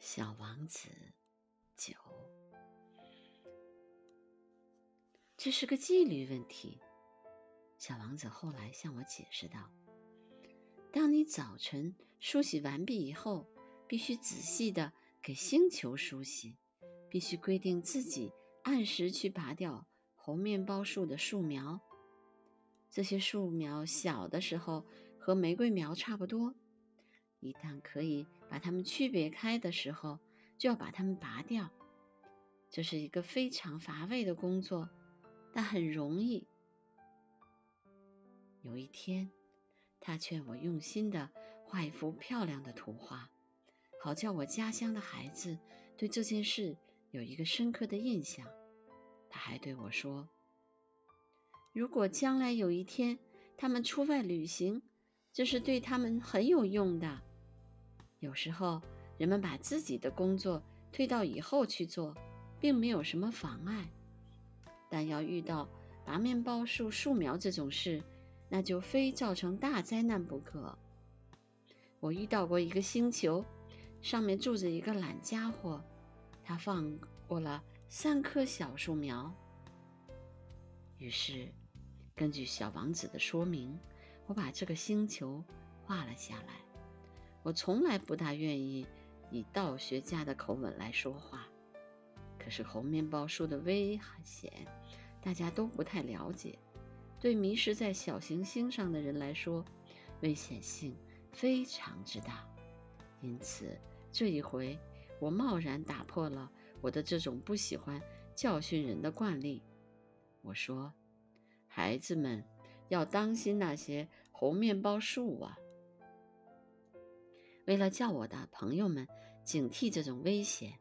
小王子九，这是个纪律问题。小王子后来向我解释道：“当你早晨梳洗完毕以后，必须仔细的给星球梳洗，必须规定自己按时去拔掉红面包树的树苗。这些树苗小的时候和玫瑰苗差不多，一旦可以把它们区别开的时候，就要把它们拔掉。这是一个非常乏味的工作，但很容易。”有一天，他劝我用心的画一幅漂亮的图画，好叫我家乡的孩子对这件事有一个深刻的印象。他还对我说：“如果将来有一天他们出外旅行，这是对他们很有用的。有时候人们把自己的工作推到以后去做，并没有什么妨碍，但要遇到拔面包树树苗这种事。”那就非造成大灾难不可。我遇到过一个星球，上面住着一个懒家伙，他放过了三棵小树苗。于是，根据小王子的说明，我把这个星球画了下来。我从来不大愿意以道学家的口吻来说话，可是红面包树的危险，大家都不太了解。对迷失在小行星上的人来说，危险性非常之大。因此，这一回我贸然打破了我的这种不喜欢教训人的惯例。我说：“孩子们要当心那些红面包树啊！”为了叫我的朋友们警惕这种危险，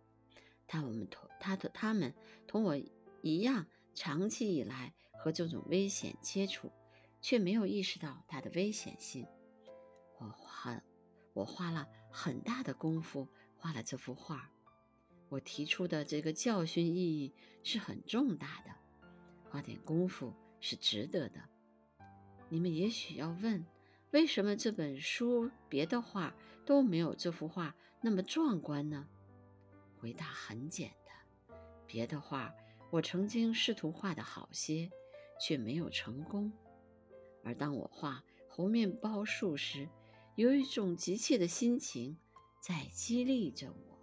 但我们同他的他们同我一样。长期以来和这种危险接触，却没有意识到它的危险性。我花我花了很大的功夫画了这幅画。我提出的这个教训意义是很重大的，花点功夫是值得的。你们也许要问，为什么这本书别的画都没有这幅画那么壮观呢？回答很简单，别的画。我曾经试图画的好些，却没有成功。而当我画红面包树时，有一种急切的心情在激励着我。